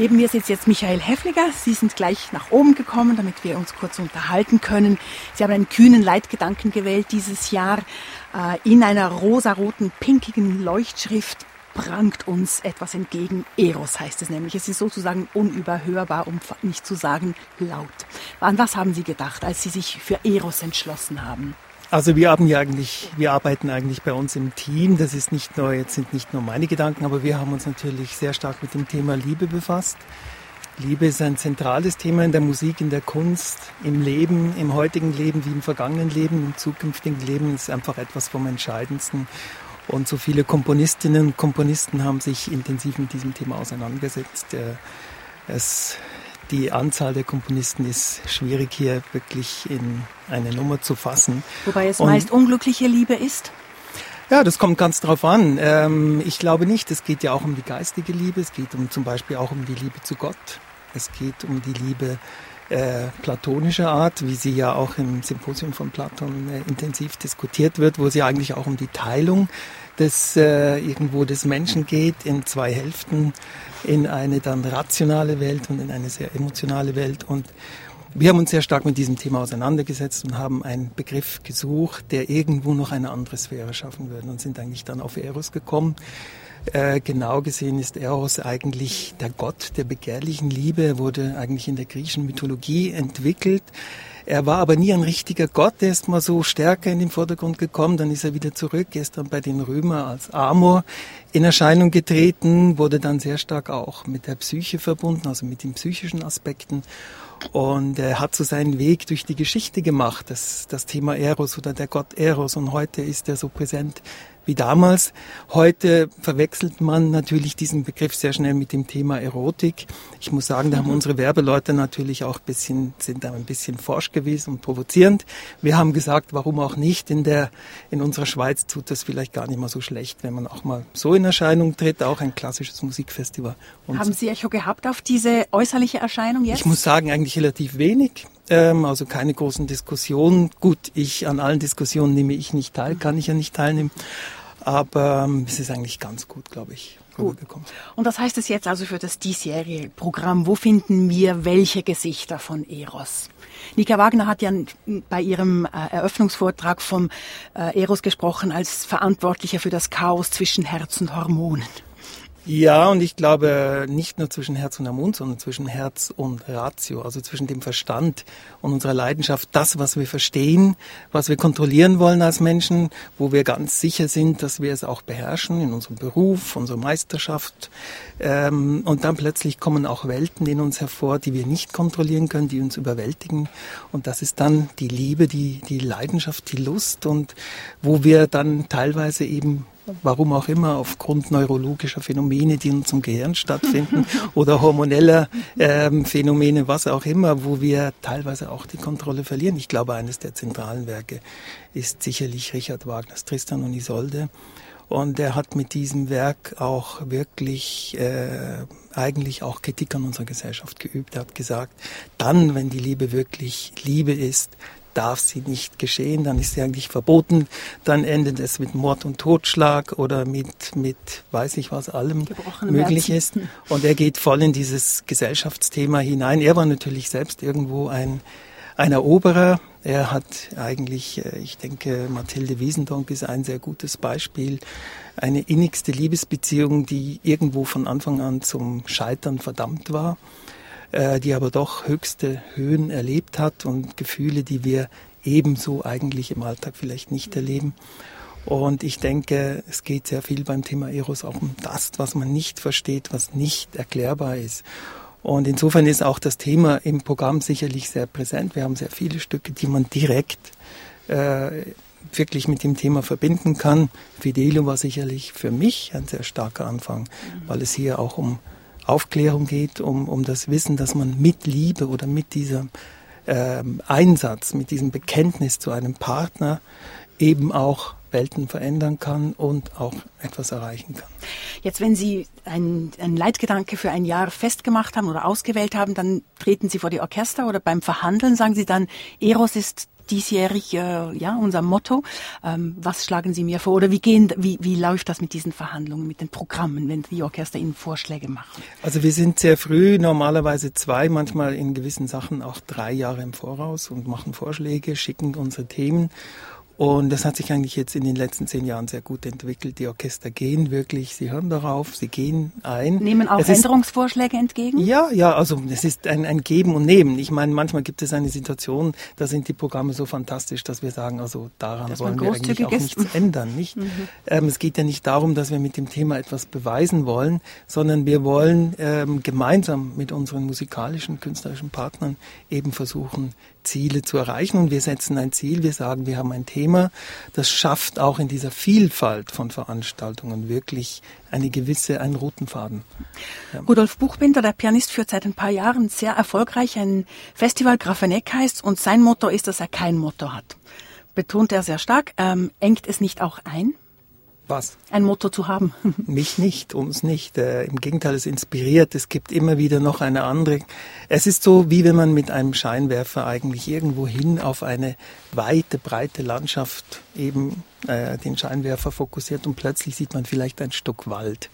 Neben mir sitzt jetzt Michael Heffliger. Sie sind gleich nach oben gekommen, damit wir uns kurz unterhalten können. Sie haben einen kühnen Leitgedanken gewählt dieses Jahr. Äh, in einer rosaroten, pinkigen Leuchtschrift prangt uns etwas entgegen. Eros heißt es nämlich. Es ist sozusagen unüberhörbar, um nicht zu sagen laut. An was haben Sie gedacht, als Sie sich für Eros entschlossen haben? Also wir haben ja eigentlich, wir arbeiten eigentlich bei uns im Team. Das ist nicht nur, jetzt sind nicht nur meine Gedanken, aber wir haben uns natürlich sehr stark mit dem Thema Liebe befasst. Liebe ist ein zentrales Thema in der Musik, in der Kunst, im Leben, im heutigen Leben wie im vergangenen Leben, im zukünftigen Leben ist einfach etwas vom Entscheidendsten. Und so viele Komponistinnen und Komponisten haben sich intensiv mit diesem Thema auseinandergesetzt. Äh, es die Anzahl der Komponisten ist schwierig hier wirklich in eine Nummer zu fassen. Wobei es Und meist unglückliche Liebe ist? Ja, das kommt ganz drauf an. Ähm, ich glaube nicht. Es geht ja auch um die geistige Liebe. Es geht um zum Beispiel auch um die Liebe zu Gott. Es geht um die Liebe äh, platonischer Art, wie sie ja auch im Symposium von Platon äh, intensiv diskutiert wird, wo sie eigentlich auch um die Teilung des äh, irgendwo des Menschen geht in zwei Hälften, in eine dann rationale Welt und in eine sehr emotionale Welt. Und wir haben uns sehr stark mit diesem Thema auseinandergesetzt und haben einen Begriff gesucht, der irgendwo noch eine andere Sphäre schaffen würde und sind eigentlich dann auf Eros gekommen. Äh, genau gesehen ist Eros eigentlich der Gott der begehrlichen Liebe. Er wurde eigentlich in der griechischen Mythologie entwickelt. Er war aber nie ein richtiger Gott. Er ist mal so stärker in den Vordergrund gekommen, dann ist er wieder zurück. Er ist dann bei den Römern als Amor in Erscheinung getreten, wurde dann sehr stark auch mit der Psyche verbunden, also mit den psychischen Aspekten. Und er hat so seinen Weg durch die Geschichte gemacht, das, das Thema Eros oder der Gott Eros. Und heute ist er so präsent wie damals. Heute verwechselt man natürlich diesen Begriff sehr schnell mit dem Thema Erotik. Ich muss sagen, da haben mhm. unsere Werbeleute natürlich auch ein bisschen, sind da ein bisschen forsch gewesen und provozierend. Wir haben gesagt, warum auch nicht? In der, in unserer Schweiz tut das vielleicht gar nicht mal so schlecht, wenn man auch mal so in Erscheinung tritt, auch ein klassisches Musikfestival. Und haben Sie Echo gehabt auf diese äußerliche Erscheinung jetzt? Ich muss sagen, eigentlich relativ wenig ähm, also keine großen Diskussionen. Gut, ich an allen Diskussionen nehme ich nicht teil, kann ich ja nicht teilnehmen. Aber ähm, es ist eigentlich ganz gut, glaube ich, rübergekommen. Und was heißt das jetzt also für das diesjährige Programm? Wo finden wir welche Gesichter von Eros? Nika Wagner hat ja bei ihrem äh, Eröffnungsvortrag vom äh, Eros gesprochen als Verantwortlicher für das Chaos zwischen Herz und Hormonen. Ja, und ich glaube nicht nur zwischen Herz und Mund, sondern zwischen Herz und Ratio, also zwischen dem Verstand und unserer Leidenschaft, das, was wir verstehen, was wir kontrollieren wollen als Menschen, wo wir ganz sicher sind, dass wir es auch beherrschen in unserem Beruf, unserer Meisterschaft. Ähm, und dann plötzlich kommen auch Welten in uns hervor, die wir nicht kontrollieren können, die uns überwältigen. Und das ist dann die Liebe, die, die Leidenschaft, die Lust und wo wir dann teilweise eben warum auch immer, aufgrund neurologischer Phänomene, die in unserem Gehirn stattfinden oder hormoneller ähm, Phänomene, was auch immer, wo wir teilweise auch die Kontrolle verlieren. Ich glaube, eines der zentralen Werke ist sicherlich Richard Wagners Tristan und Isolde. Und er hat mit diesem Werk auch wirklich äh, eigentlich auch Kritik an unserer Gesellschaft geübt. Er hat gesagt, dann, wenn die Liebe wirklich Liebe ist, darf sie nicht geschehen, dann ist sie eigentlich verboten, dann endet es mit Mord und Totschlag oder mit, mit weiß ich was allem möglich Herzen. ist. Und er geht voll in dieses Gesellschaftsthema hinein. Er war natürlich selbst irgendwo ein, ein Eroberer. Er hat eigentlich, äh, ich denke, Mathilde Wiesendonck ist ein sehr gutes Beispiel. Eine innigste Liebesbeziehung, die irgendwo von Anfang an zum Scheitern verdammt war. Äh, die aber doch höchste Höhen erlebt hat und Gefühle, die wir ebenso eigentlich im Alltag vielleicht nicht erleben. Und ich denke, es geht sehr viel beim Thema Eros auch um das, was man nicht versteht, was nicht erklärbar ist. Und insofern ist auch das Thema im Programm sicherlich sehr präsent. Wir haben sehr viele Stücke, die man direkt äh, wirklich mit dem Thema verbinden kann. Fidelio war sicherlich für mich ein sehr starker Anfang, weil es hier auch um Aufklärung geht, um, um das Wissen, dass man mit Liebe oder mit diesem ähm, Einsatz, mit diesem Bekenntnis zu einem Partner eben auch Welten verändern kann und auch etwas erreichen kann. Jetzt, wenn Sie einen, Leitgedanke für ein Jahr festgemacht haben oder ausgewählt haben, dann treten Sie vor die Orchester oder beim Verhandeln sagen Sie dann, Eros ist diesjährig äh, ja unser Motto. Ähm, was schlagen Sie mir vor oder wie gehen, wie, wie läuft das mit diesen Verhandlungen, mit den Programmen, wenn die Orchester Ihnen Vorschläge machen? Also wir sind sehr früh, normalerweise zwei, manchmal in gewissen Sachen auch drei Jahre im Voraus und machen Vorschläge, schicken unsere Themen und das hat sich eigentlich jetzt in den letzten zehn Jahren sehr gut entwickelt. Die Orchester gehen wirklich, sie hören darauf, sie gehen ein. Nehmen auch es Änderungsvorschläge ist, entgegen? Ja, ja, also es ist ein, ein Geben und Nehmen. Ich meine, manchmal gibt es eine Situation, da sind die Programme so fantastisch, dass wir sagen, also daran dass wollen wir eigentlich auch nichts ändern. Nicht? Mhm. Ähm, es geht ja nicht darum, dass wir mit dem Thema etwas beweisen wollen, sondern wir wollen ähm, gemeinsam mit unseren musikalischen, künstlerischen Partnern eben versuchen, Ziele zu erreichen. Und wir setzen ein Ziel, wir sagen, wir haben ein Thema, das schafft auch in dieser Vielfalt von Veranstaltungen wirklich eine gewisse, einen roten Faden. Ja. Rudolf Buchbinder, der Pianist, führt seit ein paar Jahren sehr erfolgreich ein Festival Grafeneck heißt und sein Motto ist, dass er kein Motto hat. Betont er sehr stark, ähm, engt es nicht auch ein? Was? Ein Motto zu haben. Mich nicht, uns nicht. Äh, Im Gegenteil, es inspiriert. Es gibt immer wieder noch eine andere. Es ist so, wie wenn man mit einem Scheinwerfer eigentlich irgendwo hin auf eine weite, breite Landschaft eben äh, den Scheinwerfer fokussiert und plötzlich sieht man vielleicht ein Stück Wald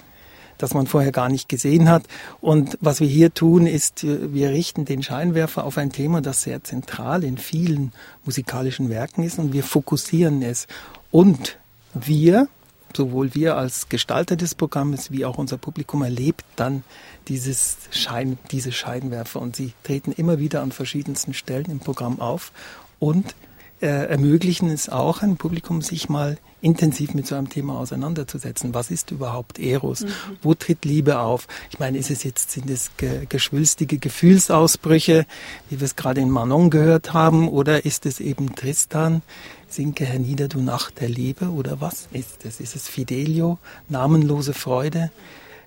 das man vorher gar nicht gesehen hat. Und was wir hier tun, ist, äh, wir richten den Scheinwerfer auf ein Thema, das sehr zentral in vielen musikalischen Werken ist und wir fokussieren es. Und wir, sowohl wir als Gestalter des Programmes wie auch unser Publikum erlebt dann dieses Schein, diese Scheinwerfer und sie treten immer wieder an verschiedensten Stellen im Programm auf und äh, ermöglichen es auch einem Publikum, sich mal intensiv mit so einem Thema auseinanderzusetzen. Was ist überhaupt Eros? Mhm. Wo tritt Liebe auf? Ich meine, ist es jetzt, sind es ge geschwülstige Gefühlsausbrüche, wie wir es gerade in Manon gehört haben, oder ist es eben Tristan, Sinke hernieder, du Nacht der Liebe oder was ist es? Ist es Fidelio, namenlose Freude?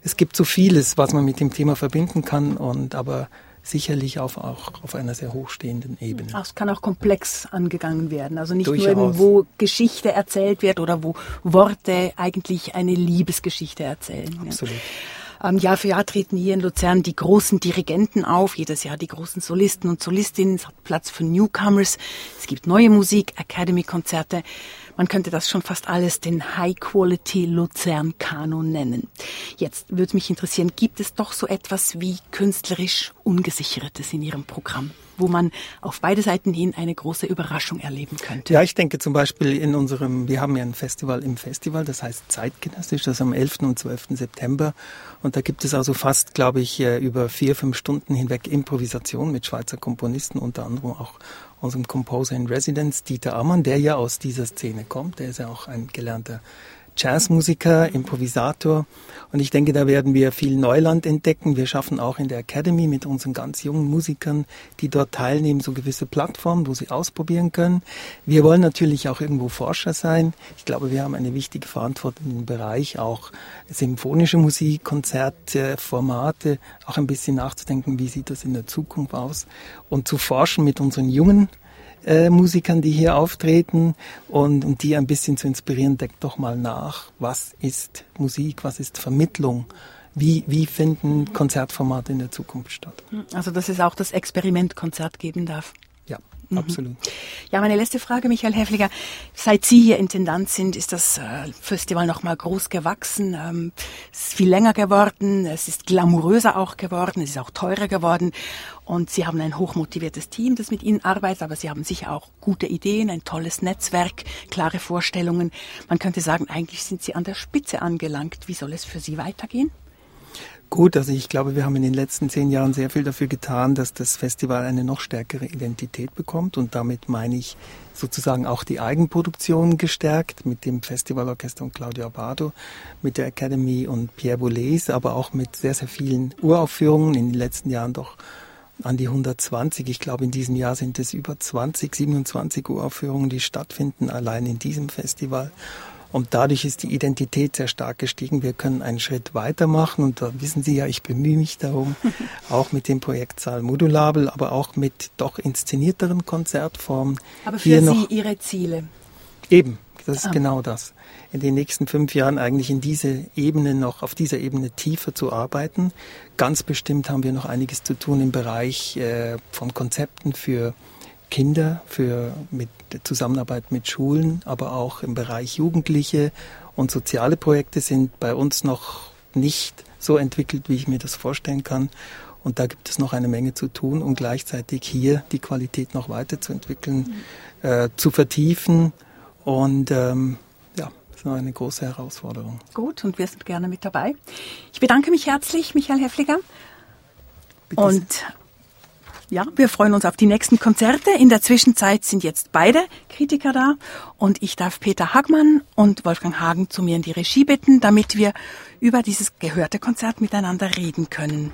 Es gibt so vieles, was man mit dem Thema verbinden kann und aber sicherlich auf, auch auf einer sehr hochstehenden Ebene. Es kann auch komplex angegangen werden. Also nicht Durchaus. nur eben, wo Geschichte erzählt wird oder wo Worte eigentlich eine Liebesgeschichte erzählen. Absolut. Ja. Ähm, Jahr für Jahr treten hier in Luzern die großen Dirigenten auf, jedes Jahr die großen Solisten und Solistinnen. Es hat Platz für Newcomers. Es gibt neue Musik, Academy-Konzerte. Man könnte das schon fast alles den High-Quality Luzern-Kanon nennen. Jetzt würde mich interessieren, gibt es doch so etwas wie künstlerisch Ungesichertes in Ihrem Programm? Wo man auf beide Seiten hin eine große Überraschung erleben könnte. Ja, ich denke zum Beispiel in unserem, wir haben ja ein Festival im Festival, das heißt Zeitgenössisch, das ist am 11. und 12. September. Und da gibt es also fast, glaube ich, äh, über vier, fünf Stunden hinweg Improvisation mit Schweizer Komponisten, unter anderem auch unserem Composer in Residence, Dieter Ammann, der ja aus dieser Szene kommt. Der ist ja auch ein gelernter Jazzmusiker, Improvisator. Und ich denke, da werden wir viel Neuland entdecken. Wir schaffen auch in der Academy mit unseren ganz jungen Musikern, die dort teilnehmen, so gewisse Plattformen, wo sie ausprobieren können. Wir wollen natürlich auch irgendwo Forscher sein. Ich glaube, wir haben eine wichtige Verantwortung im Bereich auch symphonische Musik, Konzerte, Formate, auch ein bisschen nachzudenken, wie sieht das in der Zukunft aus und zu forschen mit unseren jungen äh, Musikern, die hier auftreten und, und die ein bisschen zu inspirieren, denkt doch mal nach, was ist Musik, was ist Vermittlung, wie, wie finden Konzertformate in der Zukunft statt. Also dass es auch das Experimentkonzert geben darf. Mhm. Absolut. Ja, meine letzte Frage, Michael Häfliger. Seit Sie hier Intendant sind, ist das äh, Festival nochmal groß gewachsen. Ähm, es ist viel länger geworden, es ist glamouröser auch geworden, es ist auch teurer geworden. Und Sie haben ein hochmotiviertes Team, das mit Ihnen arbeitet, aber Sie haben sicher auch gute Ideen, ein tolles Netzwerk, klare Vorstellungen. Man könnte sagen, eigentlich sind Sie an der Spitze angelangt. Wie soll es für Sie weitergehen? Gut, also ich glaube, wir haben in den letzten zehn Jahren sehr viel dafür getan, dass das Festival eine noch stärkere Identität bekommt und damit meine ich sozusagen auch die Eigenproduktion gestärkt mit dem Festivalorchester und Claudia Abado, mit der Academy und Pierre Boulez, aber auch mit sehr, sehr vielen Uraufführungen in den letzten Jahren doch an die 120. Ich glaube, in diesem Jahr sind es über 20, 27 Uraufführungen, die stattfinden, allein in diesem Festival. Und dadurch ist die Identität sehr stark gestiegen. Wir können einen Schritt weitermachen und da wissen Sie ja, ich bemühe mich darum, auch mit dem Projektsaal Modulabel, aber auch mit doch inszenierteren Konzertformen. Aber für Sie noch Ihre Ziele? Eben, das ist ah. genau das. In den nächsten fünf Jahren eigentlich in diese Ebene noch, auf dieser Ebene tiefer zu arbeiten. Ganz bestimmt haben wir noch einiges zu tun im Bereich äh, von Konzepten für Kinder, für mit Zusammenarbeit mit Schulen, aber auch im Bereich Jugendliche und soziale Projekte sind bei uns noch nicht so entwickelt, wie ich mir das vorstellen kann. Und da gibt es noch eine Menge zu tun, um gleichzeitig hier die Qualität noch weiterzuentwickeln, mhm. äh, zu vertiefen. Und ähm, ja, das ist noch eine große Herausforderung. Gut, und wir sind gerne mit dabei. Ich bedanke mich herzlich, Michael Heffliger. Bitte und ja, wir freuen uns auf die nächsten Konzerte. In der Zwischenzeit sind jetzt beide Kritiker da und ich darf Peter Hagmann und Wolfgang Hagen zu mir in die Regie bitten, damit wir über dieses gehörte Konzert miteinander reden können.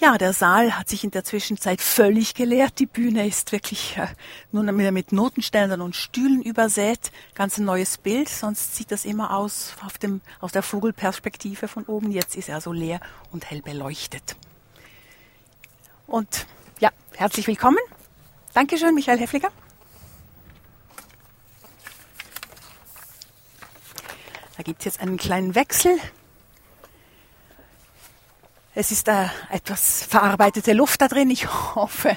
Ja, der Saal hat sich in der Zwischenzeit völlig geleert. Die Bühne ist wirklich äh, nur mit Notenständern und Stühlen übersät. Ganz ein neues Bild. Sonst sieht das immer aus auf dem, aus der Vogelperspektive von oben. Jetzt ist er so leer und hell beleuchtet. Und ja, herzlich willkommen. Dankeschön, Michael Heffliger. Da gibt's jetzt einen kleinen Wechsel. Es ist da etwas verarbeitete Luft da drin. Ich hoffe.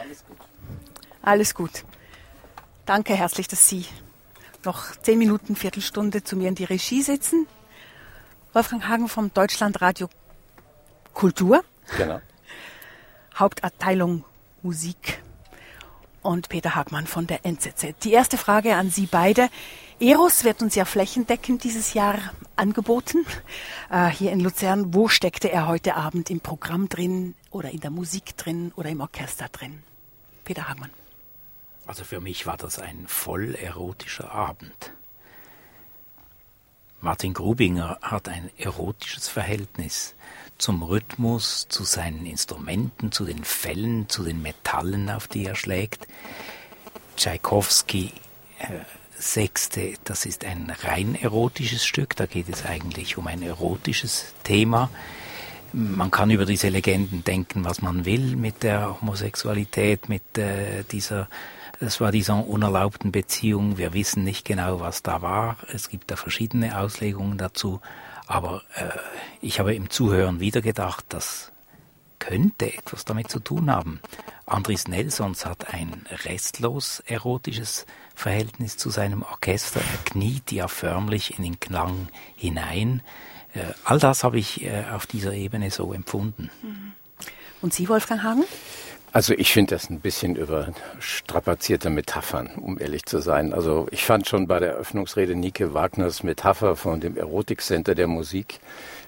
Alles gut. Alles gut. Danke herzlich, dass Sie noch zehn Minuten, Viertelstunde zu mir in die Regie sitzen. Wolfgang Hagen vom Deutschlandradio Kultur. Genau. Hauptabteilung Musik. Und Peter Hagmann von der NZZ. Die erste Frage an Sie beide. Eros wird uns ja flächendeckend dieses Jahr angeboten. Äh, hier in Luzern, wo steckte er heute Abend im Programm drin oder in der Musik drin oder im Orchester drin? Peter Hagmann. Also für mich war das ein voll erotischer Abend. Martin Grubinger hat ein erotisches Verhältnis zum Rhythmus, zu seinen Instrumenten, zu den Fellen, zu den Metallen, auf die er schlägt. Tschaikowski äh, Sechste, das ist ein rein erotisches Stück, da geht es eigentlich um ein erotisches Thema. Man kann über diese Legenden denken, was man will mit der Homosexualität, mit äh, dieser, es war dieser unerlaubten Beziehung. Wir wissen nicht genau, was da war. Es gibt da verschiedene Auslegungen dazu. Aber äh, ich habe im Zuhören wieder gedacht, das könnte etwas damit zu tun haben. Andris Nelsons hat ein restlos erotisches Verhältnis zu seinem Orchester. Er kniet ja förmlich in den Klang hinein. Äh, all das habe ich äh, auf dieser Ebene so empfunden. Mhm. Und Sie, Wolfgang Hagen? Also ich finde das ein bisschen überstrapazierte Metaphern, um ehrlich zu sein. Also ich fand schon bei der Eröffnungsrede Nike Wagners Metapher von dem Erotikcenter der Musik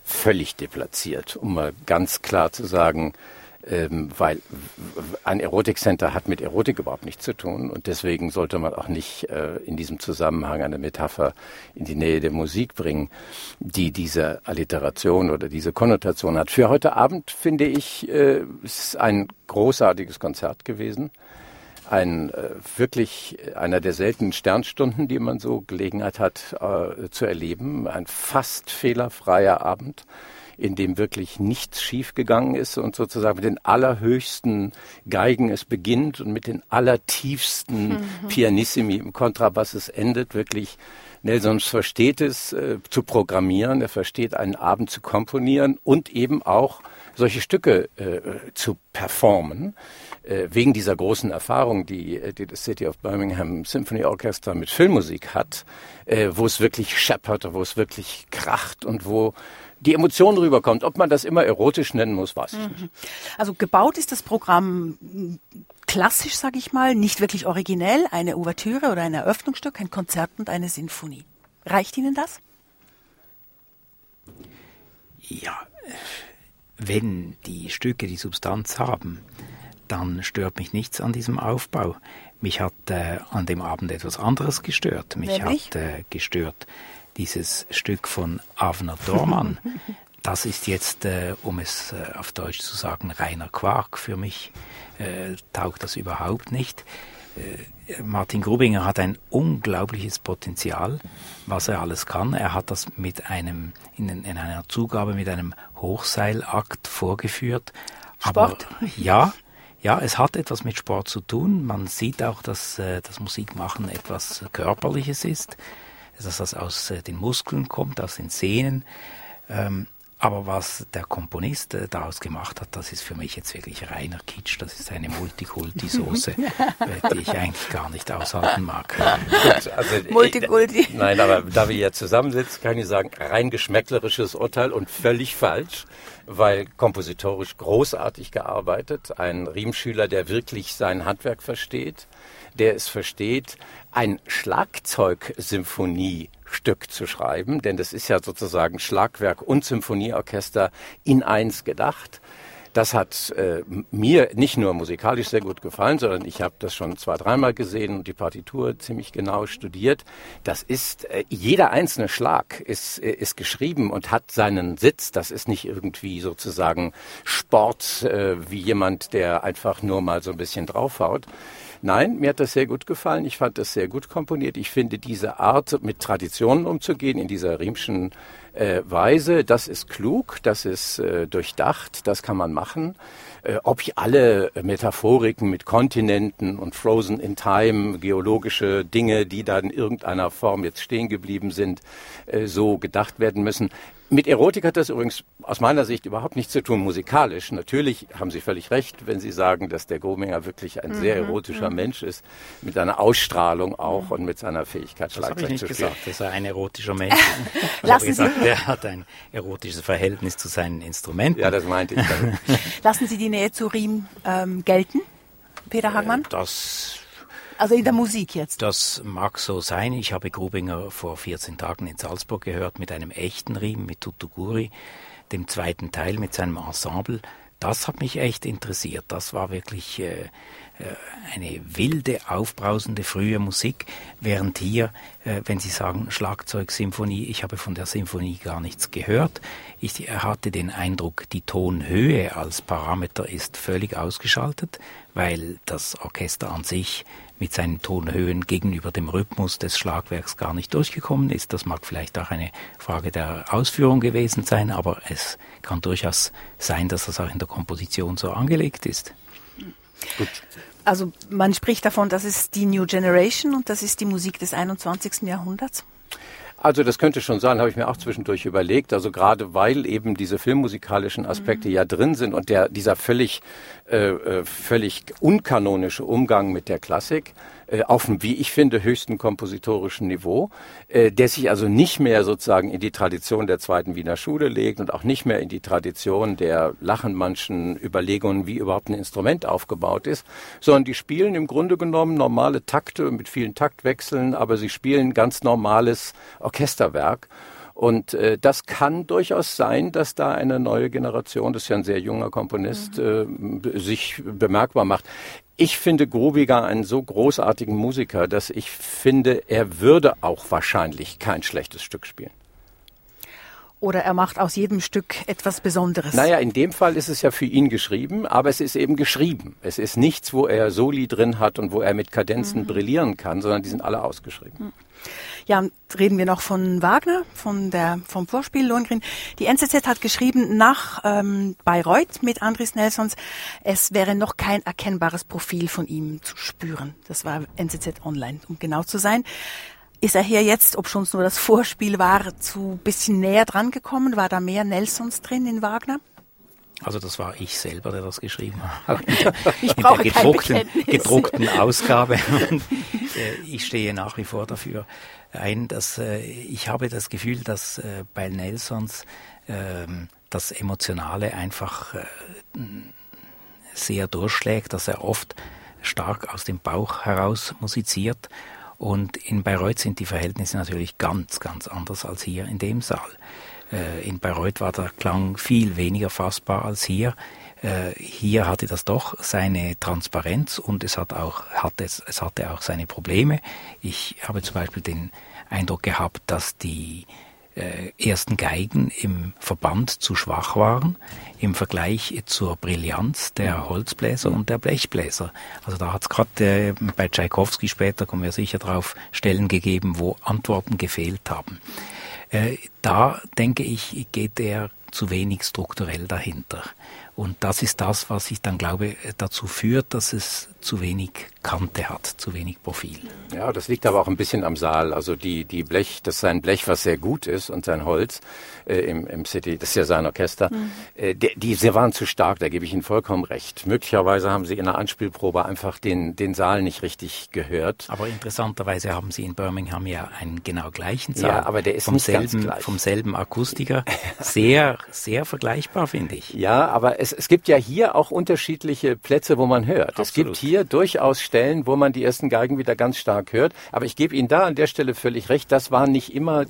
völlig deplatziert, um mal ganz klar zu sagen, ähm, weil ein Erotikcenter hat mit Erotik überhaupt nichts zu tun und deswegen sollte man auch nicht äh, in diesem Zusammenhang eine Metapher in die Nähe der Musik bringen, die diese Alliteration oder diese Konnotation hat. Für heute Abend finde ich, äh, ist ein großartiges Konzert gewesen. Ein äh, wirklich einer der seltenen Sternstunden, die man so Gelegenheit hat äh, zu erleben. Ein fast fehlerfreier Abend in dem wirklich nichts schiefgegangen ist und sozusagen mit den allerhöchsten Geigen es beginnt und mit den allertiefsten mhm. Pianissimi im Kontrabass es endet, wirklich Nelson versteht es äh, zu programmieren, er versteht einen Abend zu komponieren und eben auch solche Stücke äh, zu performen. Äh, wegen dieser großen Erfahrung, die, äh, die das City of Birmingham Symphony Orchestra mit Filmmusik hat, äh, wo es wirklich scheppert, wo es wirklich kracht und wo die Emotion rüberkommt. Ob man das immer erotisch nennen muss, weiß ich mhm. nicht. Also gebaut ist das Programm klassisch, sage ich mal, nicht wirklich originell, eine Ouvertüre oder ein Eröffnungsstück, ein Konzert und eine Sinfonie. Reicht Ihnen das? Ja, wenn die Stücke die Substanz haben, dann stört mich nichts an diesem Aufbau. Mich hat äh, an dem Abend etwas anderes gestört. Mich Nämlich? hat äh, gestört, dieses Stück von Avner Dormann. Das ist jetzt, äh, um es äh, auf Deutsch zu sagen, reiner Quark. Für mich äh, taugt das überhaupt nicht. Äh, Martin Grubinger hat ein unglaubliches Potenzial, was er alles kann. Er hat das mit einem, in, in einer Zugabe mit einem Hochseilakt vorgeführt. Sport? Aber, ja, ja, es hat etwas mit Sport zu tun. Man sieht auch, dass äh, das Musikmachen etwas Körperliches ist dass das aus äh, den Muskeln kommt, aus den Sehnen. Ähm, Aber was der Komponist äh, daraus gemacht hat, das ist für mich jetzt wirklich reiner Kitsch. Das ist eine Multikulti-Soße, äh, die ich eigentlich gar nicht aushalten mag. Gut, also, Multikulti. Ich, nein, aber da wir jetzt zusammensitzen, kann ich sagen, rein geschmäcklerisches Urteil und völlig falsch, weil kompositorisch großartig gearbeitet. Ein Riemschüler, der wirklich sein Handwerk versteht, der es versteht, ein Schlagzeugsymphonie Stück zu schreiben, denn das ist ja sozusagen Schlagwerk und Symphonieorchester in eins gedacht. Das hat äh, mir nicht nur musikalisch sehr gut gefallen, sondern ich habe das schon zwei, dreimal gesehen und die Partitur ziemlich genau studiert. Das ist, äh, jeder einzelne Schlag ist, äh, ist geschrieben und hat seinen Sitz. Das ist nicht irgendwie sozusagen Sport, äh, wie jemand, der einfach nur mal so ein bisschen draufhaut. Nein, mir hat das sehr gut gefallen. Ich fand das sehr gut komponiert. Ich finde diese Art, mit Traditionen umzugehen, in dieser Riemschen äh, Weise, das ist klug, das ist äh, durchdacht, das kann man machen. Äh, ob ich alle Metaphoriken mit Kontinenten und Frozen in Time, geologische Dinge, die da in irgendeiner Form jetzt stehen geblieben sind, äh, so gedacht werden müssen, mit Erotik hat das übrigens aus meiner Sicht überhaupt nichts zu tun musikalisch. Natürlich haben Sie völlig recht, wenn Sie sagen, dass der Gominger wirklich ein mhm. sehr erotischer mhm. Mensch ist, mit seiner Ausstrahlung auch mhm. und mit seiner Fähigkeit, Schlagzeug das ich nicht zu spielen. gesagt, dass er ein erotischer Mensch ist. habe gesagt, der hat ein erotisches Verhältnis zu seinen Instrumenten. Ja, das meinte ich. Lassen Sie die Nähe zu Riem ähm, gelten, Peter Hagmann? Äh, das also in der Musik jetzt. Das mag so sein. Ich habe Grubinger vor 14 Tagen in Salzburg gehört mit einem echten Riemen, mit Tutuguri, dem zweiten Teil mit seinem Ensemble. Das hat mich echt interessiert. Das war wirklich äh, äh eine wilde, aufbrausende frühe Musik, während hier, äh, wenn Sie sagen Schlagzeugsymphonie, ich habe von der Symphonie gar nichts gehört. Ich hatte den Eindruck, die Tonhöhe als Parameter ist völlig ausgeschaltet, weil das Orchester an sich mit seinen Tonhöhen gegenüber dem Rhythmus des Schlagwerks gar nicht durchgekommen ist. Das mag vielleicht auch eine Frage der Ausführung gewesen sein, aber es kann durchaus sein, dass das auch in der Komposition so angelegt ist. Gut. Also man spricht davon, das ist die New Generation und das ist die Musik des 21. Jahrhunderts. Also das könnte schon sein, habe ich mir auch zwischendurch überlegt. Also gerade weil eben diese filmmusikalischen Aspekte mhm. ja drin sind und der dieser völlig äh, äh völlig unkanonische Umgang mit der Klassik auf dem, wie ich finde, höchsten kompositorischen Niveau, äh, der sich also nicht mehr sozusagen in die Tradition der zweiten Wiener Schule legt und auch nicht mehr in die Tradition der Lachenmannschen Überlegungen, wie überhaupt ein Instrument aufgebaut ist, sondern die spielen im Grunde genommen normale Takte mit vielen Taktwechseln, aber sie spielen ganz normales Orchesterwerk. Und äh, das kann durchaus sein, dass da eine neue Generation, das ist ja ein sehr junger Komponist, mhm. äh, sich bemerkbar macht. Ich finde Grubiger einen so großartigen Musiker, dass ich finde, er würde auch wahrscheinlich kein schlechtes Stück spielen. Oder er macht aus jedem Stück etwas Besonderes. Naja, in dem Fall ist es ja für ihn geschrieben, aber es ist eben geschrieben. Es ist nichts, wo er Soli drin hat und wo er mit Kadenzen mhm. brillieren kann, sondern die sind alle ausgeschrieben. Mhm. Ja, reden wir noch von Wagner, von der, vom Vorspiel Lohengrin. Die NZZ hat geschrieben, nach ähm, Bayreuth mit Andris Nelsons, es wäre noch kein erkennbares Profil von ihm zu spüren. Das war NZZ Online, um genau zu sein. Ist er hier jetzt, ob schon nur das Vorspiel war, zu bisschen näher dran gekommen? War da mehr Nelsons drin in Wagner? Also das war ich selber, der das geschrieben hat. ich in der gedruckten, gedruckten Ausgabe. Und, äh, ich stehe nach wie vor dafür ein, dass äh, ich habe das Gefühl, dass äh, bei Nelsons äh, das Emotionale einfach sehr durchschlägt, dass er oft stark aus dem Bauch heraus musiziert. Und in Bayreuth sind die Verhältnisse natürlich ganz, ganz anders als hier in dem Saal. Äh, in Bayreuth war der Klang viel weniger fassbar als hier. Äh, hier hatte das doch seine Transparenz und es hat auch, hatte, es, hatte auch seine Probleme. Ich habe zum Beispiel den Eindruck gehabt, dass die ersten Geigen im Verband zu schwach waren im Vergleich zur Brillanz der Holzbläser und der Blechbläser. Also da hat es gerade äh, bei Tschaikowski später, kommen wir sicher drauf, Stellen gegeben, wo Antworten gefehlt haben. Äh, da denke ich, geht er zu wenig strukturell dahinter. Und das ist das, was ich dann glaube, dazu führt, dass es zu wenig Kante hat, zu wenig Profil. Ja, das liegt aber auch ein bisschen am Saal. Also die, die Blech, das ist ein Blech, was sehr gut ist und sein Holz äh, im, im City, das ist ja sein Orchester, mhm. äh, die, die, sie waren zu stark, da gebe ich Ihnen vollkommen recht. Möglicherweise haben sie in der Anspielprobe einfach den, den Saal nicht richtig gehört. Aber interessanterweise haben sie in Birmingham ja einen genau gleichen Saal. Ja, aber der ist vom nicht selben, ganz gleich. Vom selben Akustiker. Sehr, sehr vergleichbar, finde ich. Ja, aber es, es gibt ja hier auch unterschiedliche Plätze, wo man hört. Absolut. Es gibt hier durchaus Stellen, wo man die ersten Geigen wieder ganz stark hört. Aber ich gebe Ihnen da an der Stelle völlig recht. Das war nicht immer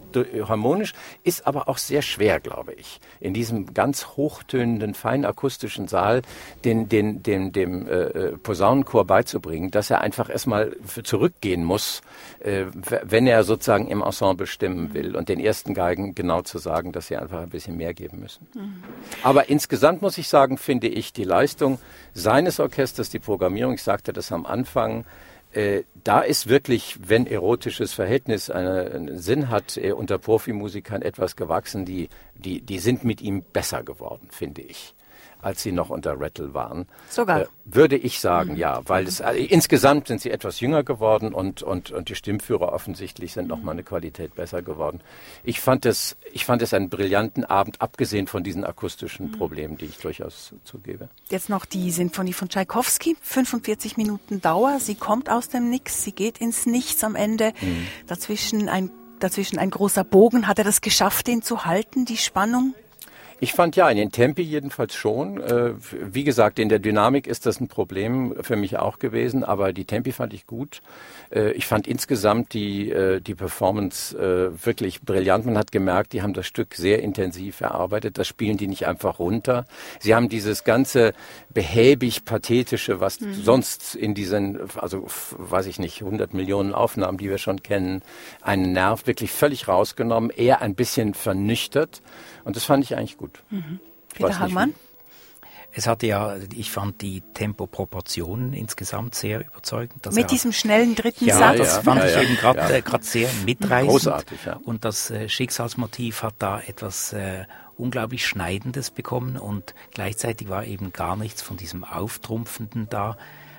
harmonisch, ist aber auch sehr schwer, glaube ich, in diesem ganz hochtönenden, fein akustischen Saal den, den, den, dem äh, äh, Posaunenchor beizubringen, dass er einfach erstmal zurückgehen muss, äh, wenn er sozusagen im Ensemble stimmen will und den ersten Geigen genau zu sagen, dass sie einfach ein bisschen mehr geben müssen. Mhm. Aber insgesamt muss ich sagen, finde ich die Leistung seines Orchesters, die Programmierung, ich sagte das am Anfang, äh, da ist wirklich, wenn erotisches Verhältnis eine, einen Sinn hat, äh, unter Profimusikern etwas gewachsen, die, die, die sind mit ihm besser geworden, finde ich als sie noch unter Rattle waren. Sogar. Äh, würde ich sagen, mhm. ja, weil es äh, insgesamt sind sie etwas jünger geworden und, und, und die Stimmführer offensichtlich sind mhm. noch mal eine Qualität besser geworden. Ich fand es, ich fand es einen brillanten Abend, abgesehen von diesen akustischen mhm. Problemen, die ich durchaus zugebe. Jetzt noch die Sinfonie von Tschaikowski, 45 Minuten Dauer. Sie kommt aus dem Nix, sie geht ins Nichts am Ende. Mhm. Dazwischen ein dazwischen ein großer Bogen. Hat er das geschafft, den zu halten, die Spannung? Ich fand ja, in den Tempi jedenfalls schon. Äh, wie gesagt, in der Dynamik ist das ein Problem für mich auch gewesen, aber die Tempi fand ich gut. Äh, ich fand insgesamt die, äh, die Performance wirklich brillant. Man hat gemerkt, die haben das Stück sehr intensiv erarbeitet. Das spielen die nicht einfach runter. Sie haben dieses ganze behäbig pathetische, was mhm. sonst in diesen, also weiß ich nicht, 100 Millionen Aufnahmen, die wir schon kennen, einen Nerv wirklich völlig rausgenommen, eher ein bisschen vernüchtert. Und das fand ich eigentlich gut. Mhm. Peter Hagmann? Es hatte ja, ich fand die Tempoproportionen insgesamt sehr überzeugend. Mit diesem schnellen dritten ja, Satz? das fand ja, ich ja, eben gerade ja. äh, sehr mitreißend. Großartig, ja. Und das äh, Schicksalsmotiv hat da etwas äh, unglaublich Schneidendes bekommen und gleichzeitig war eben gar nichts von diesem Auftrumpfenden da,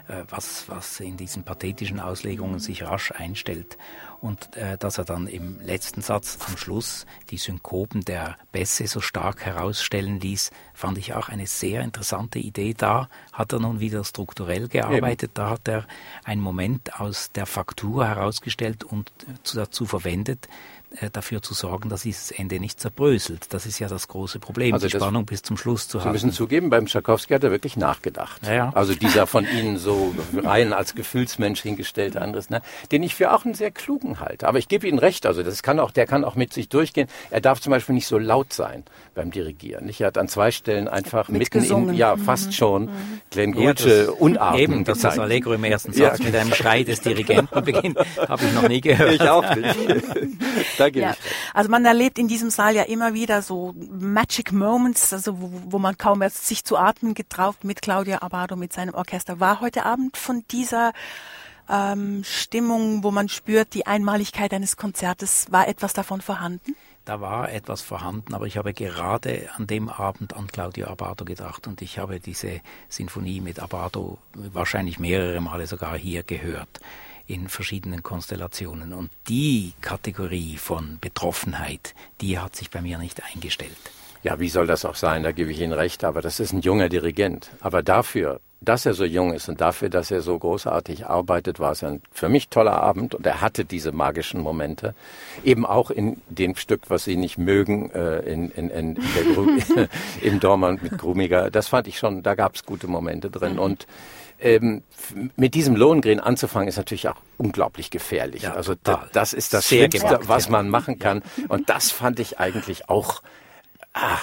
äh, was, was in diesen pathetischen Auslegungen sich rasch einstellt und äh, dass er dann im letzten Satz am Schluss die Synkopen der Bässe so stark herausstellen ließ, fand ich auch eine sehr interessante Idee. Da hat er nun wieder strukturell gearbeitet, Eben. da hat er einen Moment aus der Faktur herausgestellt und dazu verwendet, dafür zu sorgen, dass dieses Ende nicht zerbröselt. Das ist ja das große Problem, also die Spannung bis zum Schluss zu Sie haben. Sie müssen zugeben, beim Tchaikovsky hat er wirklich nachgedacht. Ja, ja. Also dieser von Ihnen so rein als Gefühlsmensch hingestellte anderes, ne, den ich für auch einen sehr klugen halte. Aber ich gebe Ihnen recht, also das kann auch, der kann auch mit sich durchgehen. Er darf zum Beispiel nicht so laut sein beim Dirigieren. Nicht? Er hat an zwei Stellen einfach mitten in, ja, fast mhm. schon mhm. Glenn Gulce ja, Unarten Eben, dass das Allegro im ersten Satz ja. mit einem Schrei des Dirigenten beginnt, habe ich noch nie gehört. Ich auch nicht. da gebe ja. ich Also man erlebt in diesem Saal ja immer wieder so Magic Moments, also wo, wo man kaum erst sich zu atmen getraut mit Claudia Abado, mit seinem Orchester. War heute Abend von dieser ähm, Stimmung, wo man spürt, die Einmaligkeit eines Konzertes, war etwas davon vorhanden? Da war etwas vorhanden, aber ich habe gerade an dem Abend an Claudio Abado gedacht und ich habe diese Sinfonie mit Abado wahrscheinlich mehrere Male sogar hier gehört in verschiedenen Konstellationen. Und die Kategorie von Betroffenheit, die hat sich bei mir nicht eingestellt. Ja, wie soll das auch sein? Da gebe ich Ihnen recht. Aber das ist ein junger Dirigent. Aber dafür, dass er so jung ist und dafür, dass er so großartig arbeitet, war es ein für mich toller Abend und er hatte diese magischen Momente. Eben auch in dem Stück, was Sie nicht mögen, äh, in, in, in, der im Dormann mit Grumiger. Das fand ich schon, da gab es gute Momente drin. Und ähm, mit diesem Lohengrin anzufangen, ist natürlich auch unglaublich gefährlich. Ja, also da, das ist das Sehr Schlimmste, was man machen kann. Und das fand ich eigentlich auch ah,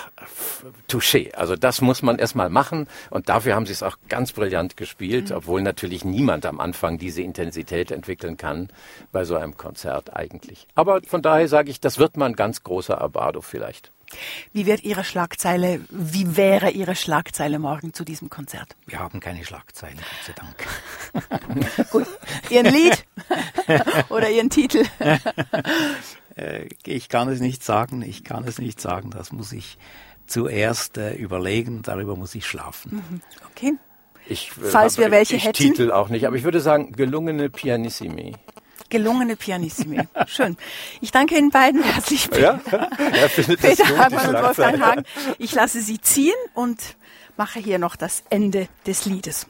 touché. Also das muss man erstmal machen und dafür haben sie es auch ganz brillant gespielt, mhm. obwohl natürlich niemand am Anfang diese Intensität entwickeln kann bei so einem Konzert eigentlich. Aber von daher sage ich, das wird mal ein ganz großer Abado vielleicht. Wie wird Ihre Schlagzeile, wie wäre Ihre Schlagzeile morgen zu diesem Konzert? Wir haben keine Schlagzeile, Gott sei Dank. Gut, Ihren Lied oder Ihren Titel? Äh, ich kann es nicht sagen, ich kann es nicht sagen, das muss ich zuerst äh, überlegen, darüber muss ich schlafen. Mhm. Okay. Ich, äh, Falls wir welche ich hätten. Titel auch nicht, aber ich würde sagen, gelungene Pianissimi. Gelungene Pianissimi. Schön. Ich danke Ihnen beiden herzlich. Ja, er findet Peter gut, Hagmann und Wolfgang Hagen. Ich lasse Sie ziehen und mache hier noch das Ende des Liedes.